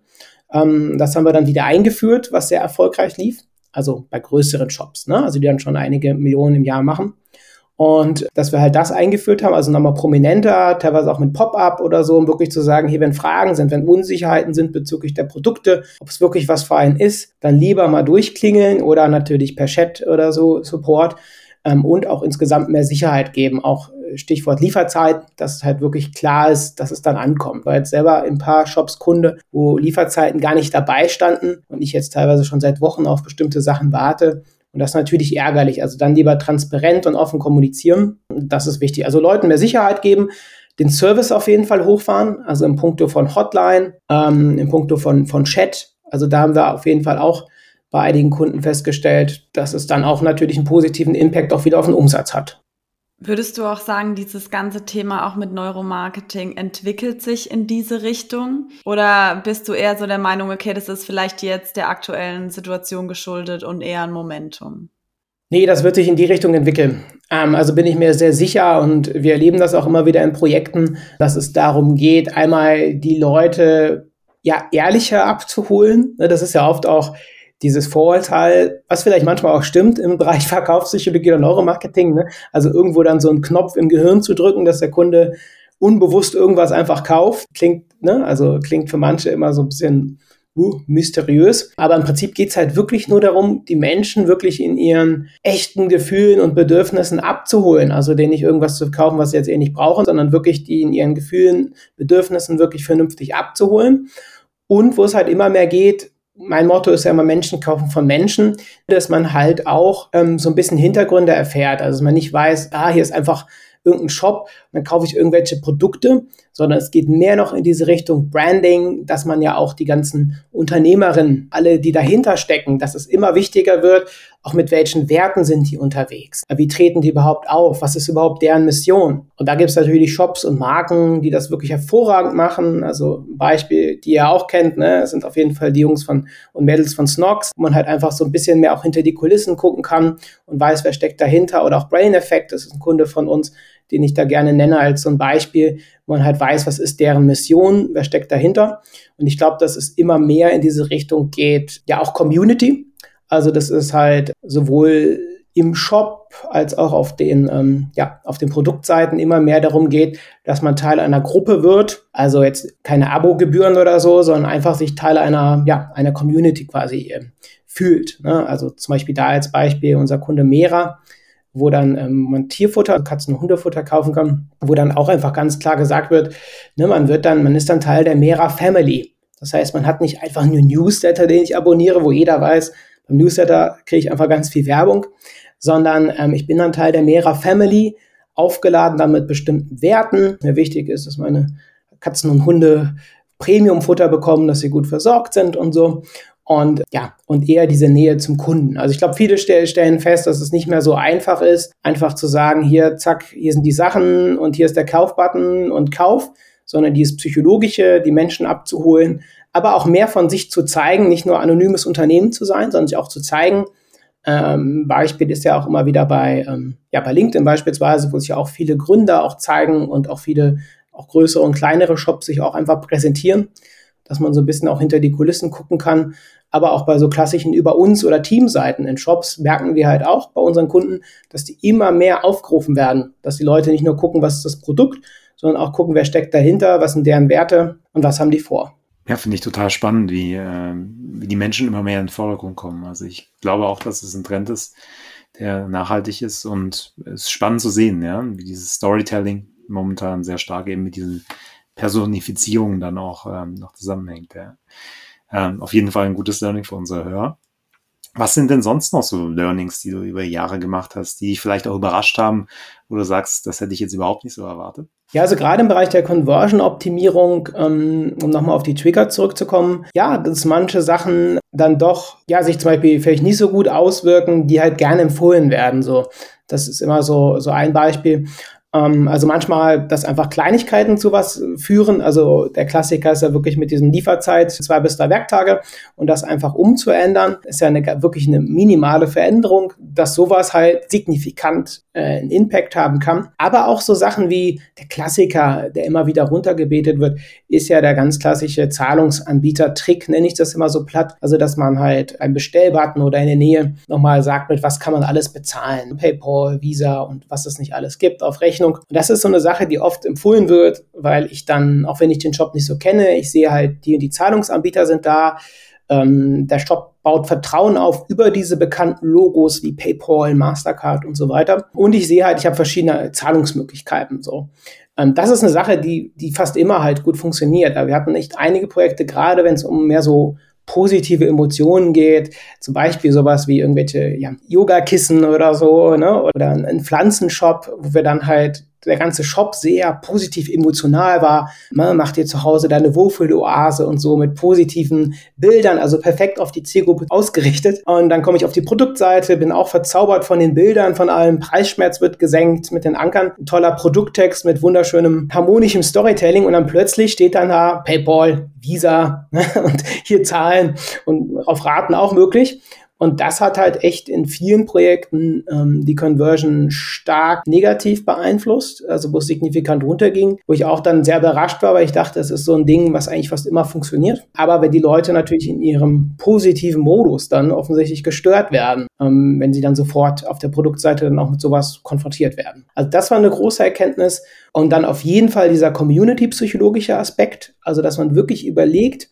Ähm, das haben wir dann wieder eingeführt, was sehr erfolgreich lief. Also bei größeren Shops, ne? also die dann schon einige Millionen im Jahr machen. Und dass wir halt das eingeführt haben, also nochmal prominenter, teilweise auch mit Pop-up oder so, um wirklich zu sagen, hier, wenn Fragen sind, wenn Unsicherheiten sind bezüglich der Produkte, ob es wirklich was für einen ist, dann lieber mal durchklingeln oder natürlich per Chat oder so Support ähm, und auch insgesamt mehr Sicherheit geben. Auch äh, Stichwort Lieferzeit, dass es halt wirklich klar ist, dass es dann ankommt. Weil jetzt selber in ein paar Shops Kunde, wo Lieferzeiten gar nicht dabei standen und ich jetzt teilweise schon seit Wochen auf bestimmte Sachen warte. Und das ist natürlich ärgerlich. Also dann lieber transparent und offen kommunizieren. Das ist wichtig. Also Leuten mehr Sicherheit geben, den Service auf jeden Fall hochfahren, also im Punkto von Hotline, ähm, im Punkto von, von Chat. Also da haben wir auf jeden Fall auch bei einigen Kunden festgestellt, dass es dann auch natürlich einen positiven Impact auch wieder auf den Umsatz hat. Würdest du auch sagen, dieses ganze Thema auch mit Neuromarketing entwickelt sich in diese Richtung? Oder bist du eher so der Meinung, okay, das ist vielleicht jetzt der aktuellen Situation geschuldet und eher ein Momentum? Nee, das wird sich in die Richtung entwickeln. Ähm, also bin ich mir sehr sicher und wir erleben das auch immer wieder in Projekten, dass es darum geht, einmal die Leute ja ehrlicher abzuholen. Das ist ja oft auch dieses Vorurteil, was vielleicht manchmal auch stimmt im Bereich Verkaufspsychologie oder Neuromarketing, ne? also irgendwo dann so einen Knopf im Gehirn zu drücken, dass der Kunde unbewusst irgendwas einfach kauft, klingt, ne? also klingt für manche immer so ein bisschen uh, mysteriös. Aber im Prinzip geht's halt wirklich nur darum, die Menschen wirklich in ihren echten Gefühlen und Bedürfnissen abzuholen. Also denen nicht irgendwas zu kaufen, was sie jetzt eh nicht brauchen, sondern wirklich die in ihren Gefühlen, Bedürfnissen wirklich vernünftig abzuholen. Und wo es halt immer mehr geht, mein Motto ist ja immer Menschen kaufen von Menschen, dass man halt auch ähm, so ein bisschen Hintergründe erfährt. Also dass man nicht weiß, ah, hier ist einfach irgendein Shop dann kaufe ich irgendwelche Produkte, sondern es geht mehr noch in diese Richtung Branding, dass man ja auch die ganzen Unternehmerinnen, alle, die dahinter stecken, dass es immer wichtiger wird, auch mit welchen Werten sind die unterwegs? Wie treten die überhaupt auf? Was ist überhaupt deren Mission? Und da gibt es natürlich Shops und Marken, die das wirklich hervorragend machen. Also ein Beispiel, die ihr auch kennt, ne, sind auf jeden Fall die Jungs von und Mädels von Snox, wo man halt einfach so ein bisschen mehr auch hinter die Kulissen gucken kann und weiß, wer steckt dahinter. Oder auch Brain Effect, das ist ein Kunde von uns, den ich da gerne nenne als so ein Beispiel, wo man halt weiß, was ist deren Mission, wer steckt dahinter. Und ich glaube, dass es immer mehr in diese Richtung geht, ja auch Community. Also das ist halt sowohl im Shop als auch auf den, ähm, ja, auf den Produktseiten immer mehr darum geht, dass man Teil einer Gruppe wird. Also jetzt keine Abo-Gebühren oder so, sondern einfach sich Teil einer, ja, einer Community quasi äh, fühlt. Ne? Also zum Beispiel da als Beispiel unser Kunde Mera, wo dann ähm, man Tierfutter, Katzen- und Hundefutter kaufen kann, wo dann auch einfach ganz klar gesagt wird, ne, man wird dann, man ist dann Teil der Mera Family. Das heißt, man hat nicht einfach nur Newsletter, den ich abonniere, wo jeder weiß, beim Newsletter kriege ich einfach ganz viel Werbung, sondern ähm, ich bin dann Teil der Mera Family, aufgeladen dann mit bestimmten Werten. Mir wichtig ist, dass meine Katzen und Hunde Premium-Futter bekommen, dass sie gut versorgt sind und so. Und ja, und eher diese Nähe zum Kunden. Also ich glaube, viele stellen fest, dass es nicht mehr so einfach ist, einfach zu sagen, hier, zack, hier sind die Sachen und hier ist der Kaufbutton und Kauf, sondern dieses Psychologische, die Menschen abzuholen, aber auch mehr von sich zu zeigen, nicht nur anonymes Unternehmen zu sein, sondern sich auch zu zeigen. Ähm, Beispiel ist ja auch immer wieder bei, ähm, ja, bei LinkedIn beispielsweise, wo sich auch viele Gründer auch zeigen und auch viele auch größere und kleinere Shops sich auch einfach präsentieren, dass man so ein bisschen auch hinter die Kulissen gucken kann aber auch bei so klassischen über uns oder Teamseiten in Shops merken wir halt auch bei unseren Kunden, dass die immer mehr aufgerufen werden, dass die Leute nicht nur gucken, was ist das Produkt, sondern auch gucken, wer steckt dahinter, was sind deren Werte und was haben die vor. Ja, finde ich total spannend, wie, äh, wie die Menschen immer mehr in den Vordergrund kommen. Also ich glaube auch, dass es ein Trend ist, der nachhaltig ist und es ist spannend zu sehen, ja, wie dieses Storytelling momentan sehr stark eben mit diesen Personifizierungen dann auch ähm, noch zusammenhängt. Ja. Ähm, auf jeden Fall ein gutes Learning für unsere Hörer. Was sind denn sonst noch so Learnings, die du über Jahre gemacht hast, die dich vielleicht auch überrascht haben, wo du sagst, das hätte ich jetzt überhaupt nicht so erwartet? Ja, also gerade im Bereich der Conversion-Optimierung, ähm, um nochmal auf die Trigger zurückzukommen, ja, dass manche Sachen dann doch, ja, sich zum Beispiel vielleicht nicht so gut auswirken, die halt gerne empfohlen werden. So, das ist immer so, so ein Beispiel. Ähm, also manchmal, dass einfach Kleinigkeiten zu was führen. Also der Klassiker ist ja wirklich mit diesem Lieferzeit zwei bis drei Werktage und das einfach umzuändern, ist ja eine, wirklich eine minimale Veränderung, dass sowas halt signifikant äh, einen Impact haben kann. Aber auch so Sachen wie der Klassiker, der immer wieder runtergebetet wird, ist ja der ganz klassische Zahlungsanbieter-Trick, nenne ich das immer so platt. Also dass man halt einen Bestellbutton oder in der Nähe nochmal sagt, mit was kann man alles bezahlen. PayPal, Visa und was es nicht alles gibt auf Rechnung. Und das ist so eine Sache, die oft empfohlen wird, weil ich dann, auch wenn ich den Shop nicht so kenne, ich sehe halt, die und die Zahlungsanbieter sind da. Ähm, der Shop baut Vertrauen auf über diese bekannten Logos wie PayPal, Mastercard und so weiter. Und ich sehe halt, ich habe verschiedene Zahlungsmöglichkeiten. So, das ist eine Sache, die die fast immer halt gut funktioniert. Aber wir hatten echt einige Projekte, gerade wenn es um mehr so positive Emotionen geht, zum Beispiel sowas wie irgendwelche ja, Yoga-Kissen oder so, ne? oder ein Pflanzenshop, wo wir dann halt der ganze Shop sehr positiv emotional war. Man macht dir zu Hause deine Wohlfühloase und so mit positiven Bildern, also perfekt auf die Zielgruppe ausgerichtet. Und dann komme ich auf die Produktseite, bin auch verzaubert von den Bildern, von allem Preisschmerz wird gesenkt mit den Ankern. Ein toller Produkttext mit wunderschönem harmonischem Storytelling und dann plötzlich steht dann da PayPal, Visa und hier Zahlen und auf Raten auch möglich. Und das hat halt echt in vielen Projekten ähm, die Conversion stark negativ beeinflusst, also wo es signifikant runterging, wo ich auch dann sehr überrascht war, weil ich dachte, es ist so ein Ding, was eigentlich fast immer funktioniert. Aber wenn die Leute natürlich in ihrem positiven Modus dann offensichtlich gestört werden, ähm, wenn sie dann sofort auf der Produktseite dann auch mit sowas konfrontiert werden. Also das war eine große Erkenntnis. Und dann auf jeden Fall dieser community-psychologische Aspekt, also dass man wirklich überlegt,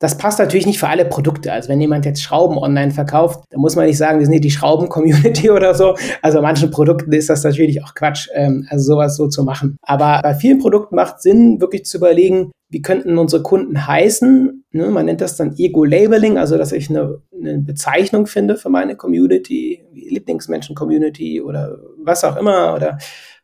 das passt natürlich nicht für alle Produkte. Also wenn jemand jetzt Schrauben online verkauft, dann muss man nicht sagen, wir sind hier die Schrauben-Community oder so. Also bei manchen Produkten ist das natürlich auch Quatsch, ähm, also sowas so zu machen. Aber bei vielen Produkten macht Sinn, wirklich zu überlegen, wie könnten unsere Kunden heißen. Ne, man nennt das dann Ego-Labeling, also dass ich eine, eine Bezeichnung finde für meine Community, Lieblingsmenschen-Community oder was auch immer oder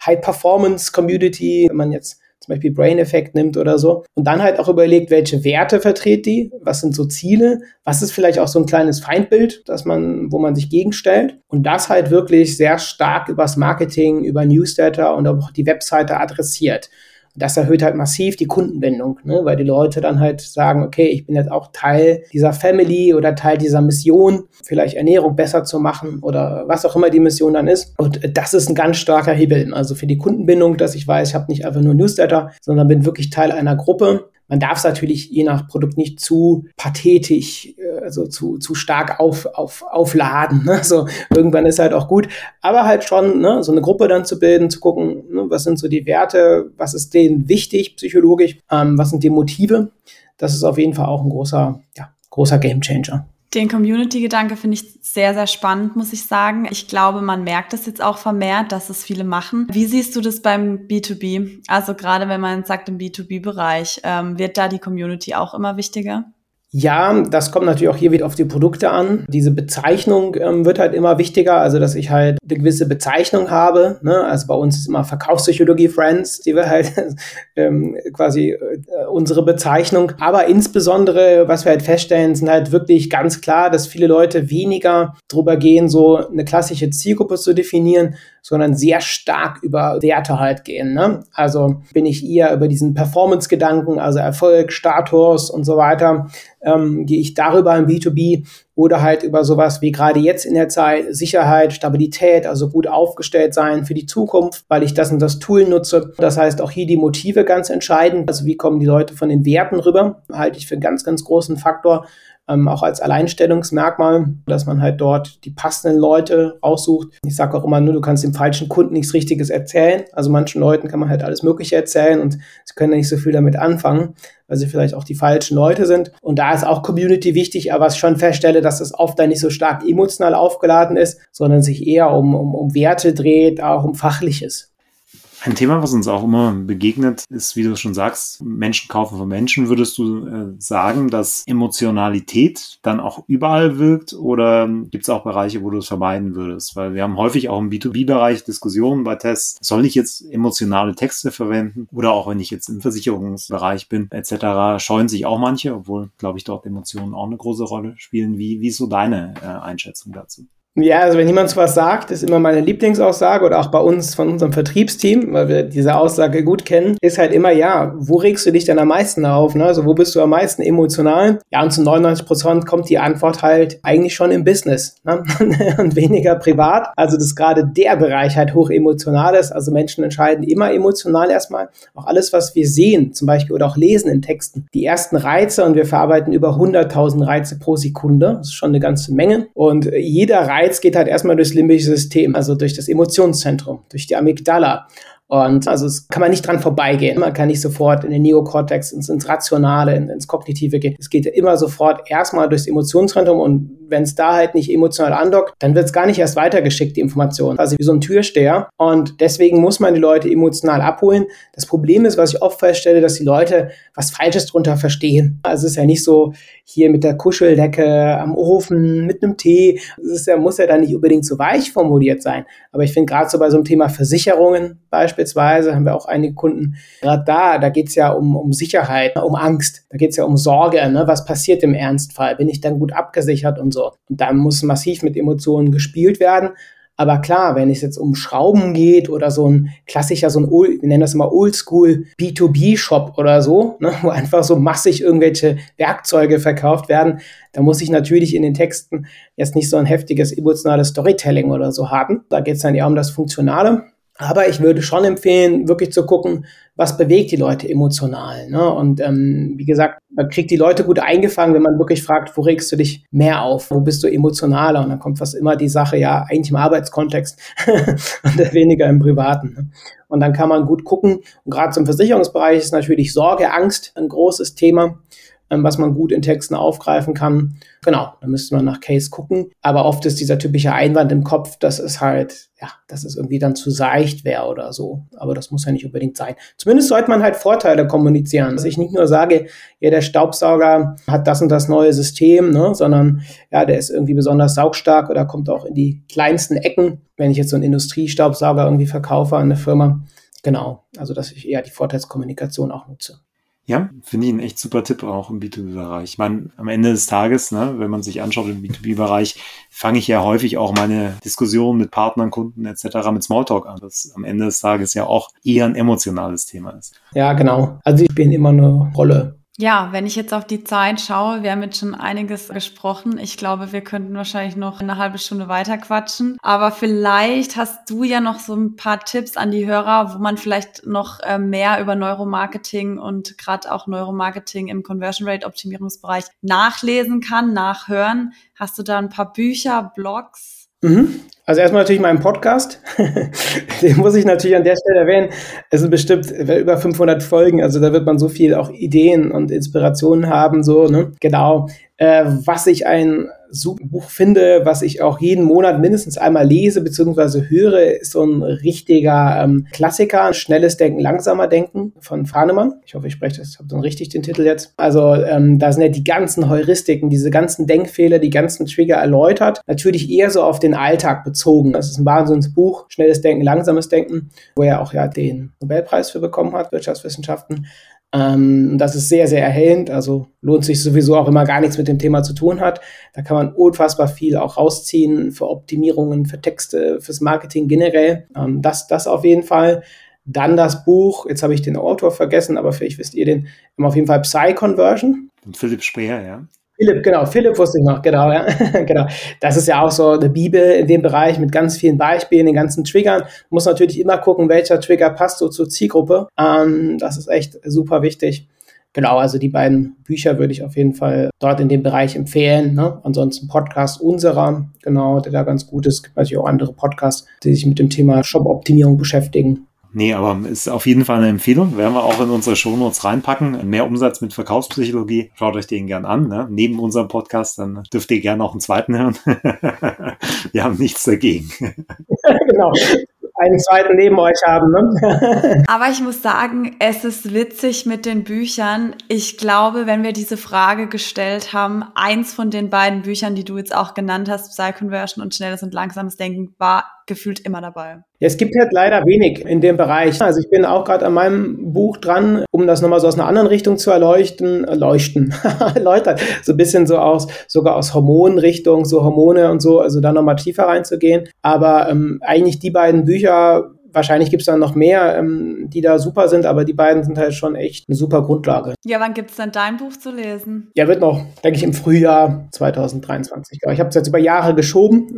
High-Performance-Community, wenn man jetzt zum Beispiel Brain Effect nimmt oder so. Und dann halt auch überlegt, welche Werte vertritt die, was sind so Ziele, was ist vielleicht auch so ein kleines Feindbild, dass man, wo man sich gegenstellt. Und das halt wirklich sehr stark übers Marketing, über Newsletter und auch die Webseite adressiert das erhöht halt massiv die Kundenbindung, ne? weil die Leute dann halt sagen, okay, ich bin jetzt auch Teil dieser Family oder Teil dieser Mission, vielleicht Ernährung besser zu machen oder was auch immer die Mission dann ist. Und das ist ein ganz starker Hebel. Also für die Kundenbindung, dass ich weiß, ich habe nicht einfach nur Newsletter, sondern bin wirklich Teil einer Gruppe man darf es natürlich je nach Produkt nicht zu pathetisch, äh, also zu, zu stark auf, auf, aufladen. Ne? So, irgendwann ist halt auch gut. Aber halt schon, ne, so eine Gruppe dann zu bilden, zu gucken, was sind so die Werte, was ist denen wichtig psychologisch, ähm, was sind die Motive. Das ist auf jeden Fall auch ein großer, ja, großer Gamechanger. Den Community-Gedanke finde ich sehr, sehr spannend, muss ich sagen. Ich glaube, man merkt es jetzt auch vermehrt, dass es viele machen. Wie siehst du das beim B2B? Also gerade wenn man sagt im B2B-Bereich, ähm, wird da die Community auch immer wichtiger? Ja, das kommt natürlich auch hier wieder auf die Produkte an. Diese Bezeichnung ähm, wird halt immer wichtiger, also dass ich halt eine gewisse Bezeichnung habe. Ne? Also bei uns ist immer Verkaufspsychologie Friends, die wir halt ähm, quasi äh, unsere Bezeichnung. Aber insbesondere, was wir halt feststellen, sind halt wirklich ganz klar, dass viele Leute weniger drüber gehen, so eine klassische Zielgruppe zu definieren, sondern sehr stark über Werte halt gehen. Ne? Also bin ich eher über diesen Performance-Gedanken, also Erfolg, Status und so weiter, ähm, gehe ich darüber im B2B oder halt über sowas wie gerade jetzt in der Zeit Sicherheit, Stabilität, also gut aufgestellt sein für die Zukunft, weil ich das und das Tool nutze. Das heißt auch hier die Motive ganz entscheidend. Also wie kommen die Leute von den Werten rüber? Halte ich für einen ganz, ganz großen Faktor ähm, auch als Alleinstellungsmerkmal, dass man halt dort die passenden Leute raussucht. Ich sage auch immer nur, du kannst dem falschen Kunden nichts Richtiges erzählen. Also manchen Leuten kann man halt alles Mögliche erzählen und sie können nicht so viel damit anfangen, weil sie vielleicht auch die falschen Leute sind. Und da ist auch Community wichtig, aber ich schon feststelle, dass das oft dann nicht so stark emotional aufgeladen ist, sondern sich eher um, um, um Werte dreht, auch um Fachliches. Ein Thema, was uns auch immer begegnet, ist, wie du schon sagst, Menschen kaufen von Menschen. Würdest du äh, sagen, dass Emotionalität dann auch überall wirkt oder gibt es auch Bereiche, wo du es vermeiden würdest? Weil wir haben häufig auch im B2B-Bereich Diskussionen bei Tests. Soll ich jetzt emotionale Texte verwenden? Oder auch wenn ich jetzt im Versicherungsbereich bin, etc., scheuen sich auch manche, obwohl, glaube ich, dort Emotionen auch eine große Rolle spielen. Wie, wie ist so deine äh, Einschätzung dazu? Ja, also wenn jemand was sagt, ist immer meine Lieblingsaussage oder auch bei uns von unserem Vertriebsteam, weil wir diese Aussage gut kennen, ist halt immer, ja, wo regst du dich denn am meisten auf? Ne? Also wo bist du am meisten emotional? Ja, und zu 99 Prozent kommt die Antwort halt eigentlich schon im Business ne? und weniger privat. Also dass gerade der Bereich halt hoch emotional ist. Also Menschen entscheiden immer emotional erstmal. Auch alles, was wir sehen, zum Beispiel oder auch lesen in Texten. Die ersten Reize und wir verarbeiten über 100.000 Reize pro Sekunde. Das ist schon eine ganze Menge. Und jeder Reiz Reiz geht halt erstmal durchs limbische System, also durch das Emotionszentrum, durch die Amygdala. Und also es kann man nicht dran vorbeigehen. Man kann nicht sofort in den Neokortex, ins, ins Rationale, ins Kognitive gehen. Es geht immer sofort erstmal durchs Emotionszentrum und wenn es da halt nicht emotional andockt, dann wird es gar nicht erst weitergeschickt, die Information. Also wie so ein Türsteher. Und deswegen muss man die Leute emotional abholen. Das Problem ist, was ich oft feststelle, dass die Leute was Falsches drunter verstehen. Also es ist ja nicht so hier mit der Kuscheldecke am Ofen mit einem Tee. Es ja, muss ja dann nicht unbedingt so weich formuliert sein. Aber ich finde gerade so bei so einem Thema Versicherungen beispielsweise, haben wir auch einige Kunden, gerade da, da geht es ja um, um Sicherheit, um Angst, da geht es ja um Sorge. Ne? Was passiert im Ernstfall? Bin ich dann gut abgesichert und so. Und da muss massiv mit Emotionen gespielt werden. Aber klar, wenn es jetzt um Schrauben geht oder so ein klassischer, so ein, Old, wir nennen das immer Oldschool B2B-Shop oder so, ne, wo einfach so massig irgendwelche Werkzeuge verkauft werden, da muss ich natürlich in den Texten jetzt nicht so ein heftiges emotionales Storytelling oder so haben. Da geht es dann eher um das Funktionale. Aber ich würde schon empfehlen, wirklich zu gucken, was bewegt die Leute emotional. Ne? Und ähm, wie gesagt, man kriegt die Leute gut eingefangen, wenn man wirklich fragt, wo regst du dich mehr auf? Wo bist du emotionaler? Und dann kommt fast immer die Sache, ja, eigentlich im Arbeitskontext und weniger im Privaten. Ne? Und dann kann man gut gucken. Und gerade zum Versicherungsbereich ist natürlich Sorge, Angst ein großes Thema. Ähm, was man gut in Texten aufgreifen kann. Genau, da müsste man nach Case gucken. Aber oft ist dieser typische Einwand im Kopf, dass es halt, ja, dass es irgendwie dann zu seicht wäre oder so. Aber das muss ja nicht unbedingt sein. Zumindest sollte man halt Vorteile kommunizieren. Dass ich nicht nur sage, ja, der Staubsauger hat das und das neue System, ne, sondern ja, der ist irgendwie besonders saugstark oder kommt auch in die kleinsten Ecken. Wenn ich jetzt so einen Industriestaubsauger irgendwie verkaufe an eine Firma, genau, also dass ich eher die Vorteilskommunikation auch nutze. Ja, finde ich ein echt super Tipp auch im B2B-Bereich. Ich meine, am Ende des Tages, ne, wenn man sich anschaut im B2B-Bereich, fange ich ja häufig auch meine Diskussionen mit Partnern, Kunden etc. mit Smalltalk an, das am Ende des Tages ja auch eher ein emotionales Thema ist. Ja, genau. Also ich bin immer eine Rolle ja, wenn ich jetzt auf die Zeit schaue, wir haben jetzt schon einiges gesprochen. Ich glaube, wir könnten wahrscheinlich noch eine halbe Stunde weiter quatschen. Aber vielleicht hast du ja noch so ein paar Tipps an die Hörer, wo man vielleicht noch äh, mehr über Neuromarketing und gerade auch Neuromarketing im Conversion Rate Optimierungsbereich nachlesen kann, nachhören. Hast du da ein paar Bücher, Blogs? Mhm. Also erstmal natürlich meinen Podcast. Den muss ich natürlich an der Stelle erwähnen. Es sind bestimmt über 500 Folgen, also da wird man so viel auch Ideen und Inspirationen haben, so, ne? Genau. Äh, was ich ein super Buch finde, was ich auch jeden Monat mindestens einmal lese bzw. höre, ist so ein richtiger ähm, Klassiker, Schnelles Denken, Langsamer Denken von Fahnemann. Ich hoffe, ich spreche das, habe dann richtig den Titel jetzt. Also ähm, da sind ja die ganzen Heuristiken, diese ganzen Denkfehler, die ganzen Trigger erläutert. Natürlich eher so auf den Alltag bezogen. Das ist ein Wahnsinnsbuch, Schnelles Denken, Langsames Denken, wo er auch ja den Nobelpreis für bekommen hat, Wirtschaftswissenschaften. Ähm, das ist sehr, sehr erhellend. Also lohnt sich sowieso auch immer gar nichts mit dem Thema zu tun hat. Da kann man unfassbar viel auch rausziehen für Optimierungen, für Texte, fürs Marketing generell. Ähm, das, das auf jeden Fall. Dann das Buch, jetzt habe ich den Autor vergessen, aber vielleicht wisst ihr den, auf jeden Fall Psy-Conversion. Philipp Speer, ja. Philipp, genau, Philipp wusste ich noch, genau, ja. genau. Das ist ja auch so eine Bibel in dem Bereich mit ganz vielen Beispielen, den ganzen Triggern. Muss natürlich immer gucken, welcher Trigger passt so zur Zielgruppe. Ähm, das ist echt super wichtig. Genau, also die beiden Bücher würde ich auf jeden Fall dort in dem Bereich empfehlen. Ne? Ansonsten Podcast unserer, genau, der da ganz gut ist. Es gibt natürlich auch andere Podcasts, die sich mit dem Thema Shop-Optimierung beschäftigen. Nee, aber ist auf jeden Fall eine Empfehlung. Werden wir auch in unsere Shownotes reinpacken. Mehr Umsatz mit Verkaufspsychologie. Schaut euch den gern an. Ne? Neben unserem Podcast, dann dürft ihr gerne auch einen zweiten hören. wir haben nichts dagegen. genau einen zweiten neben euch haben. Ne? Aber ich muss sagen, es ist witzig mit den Büchern. Ich glaube, wenn wir diese Frage gestellt haben, eins von den beiden Büchern, die du jetzt auch genannt hast, Psy-Conversion und Schnelles und Langsames Denken, war gefühlt immer dabei. Ja, es gibt halt leider wenig in dem Bereich. Also ich bin auch gerade an meinem Buch dran, um das nochmal so aus einer anderen Richtung zu erleuchten, erleuchten, erläutern, so ein bisschen so aus, sogar aus Hormonrichtung, so Hormone und so, also da nochmal tiefer reinzugehen. Aber ähm, eigentlich die beiden Bücher Wahrscheinlich gibt es dann noch mehr, ähm, die da super sind, aber die beiden sind halt schon echt eine super Grundlage. Ja, wann gibt es denn dein Buch zu lesen? Ja, wird noch, denke ich, im Frühjahr 2023. Ich habe es jetzt über Jahre geschoben.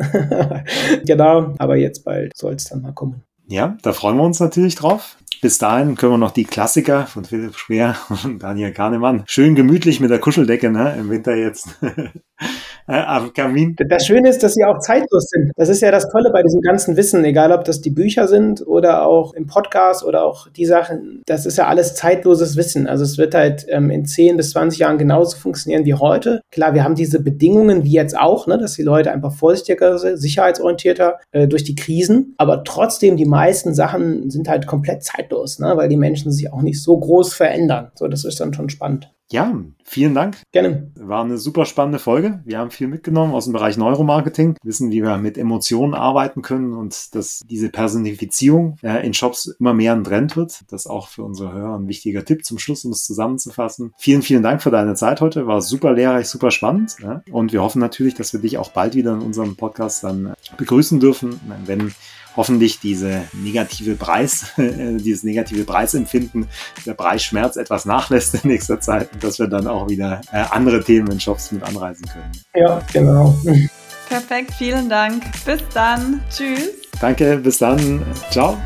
genau, aber jetzt bald soll es dann mal kommen. Ja, da freuen wir uns natürlich drauf. Bis dahin können wir noch die Klassiker von Philipp Schwer und Daniel Kahnemann schön gemütlich mit der Kuscheldecke ne, im Winter jetzt äh, am Kamin. Das Schöne ist, dass sie auch zeitlos sind. Das ist ja das Tolle bei diesem ganzen Wissen, egal ob das die Bücher sind oder auch im Podcast oder auch die Sachen. Das ist ja alles zeitloses Wissen. Also es wird halt ähm, in 10 bis 20 Jahren genauso funktionieren wie heute. Klar, wir haben diese Bedingungen wie jetzt auch, ne, dass die Leute einfach vorsichtiger sind, sicherheitsorientierter äh, durch die Krisen. Aber trotzdem, die meisten Sachen sind halt komplett zeitlos zeitlos, ne? weil die Menschen sich auch nicht so groß verändern. So, das ist dann schon spannend. Ja, vielen Dank. Gerne. War eine super spannende Folge. Wir haben viel mitgenommen aus dem Bereich Neuromarketing, wissen, wie wir mit Emotionen arbeiten können und dass diese Personifizierung äh, in Shops immer mehr ein Trend wird. Das ist auch für unsere Hörer ein wichtiger Tipp zum Schluss, um es zusammenzufassen. Vielen, vielen Dank für deine Zeit heute. War super lehrreich, super spannend. Und wir hoffen natürlich, dass wir dich auch bald wieder in unserem Podcast dann begrüßen dürfen, wenn hoffentlich diese negative Preis, dieses negative Preisempfinden, der Preisschmerz etwas nachlässt in nächster Zeit und dass wir dann auch wieder äh, andere Themen in Shops mit anreisen können. Ja, genau. Perfekt, vielen Dank. Bis dann. Tschüss. Danke, bis dann. Ciao.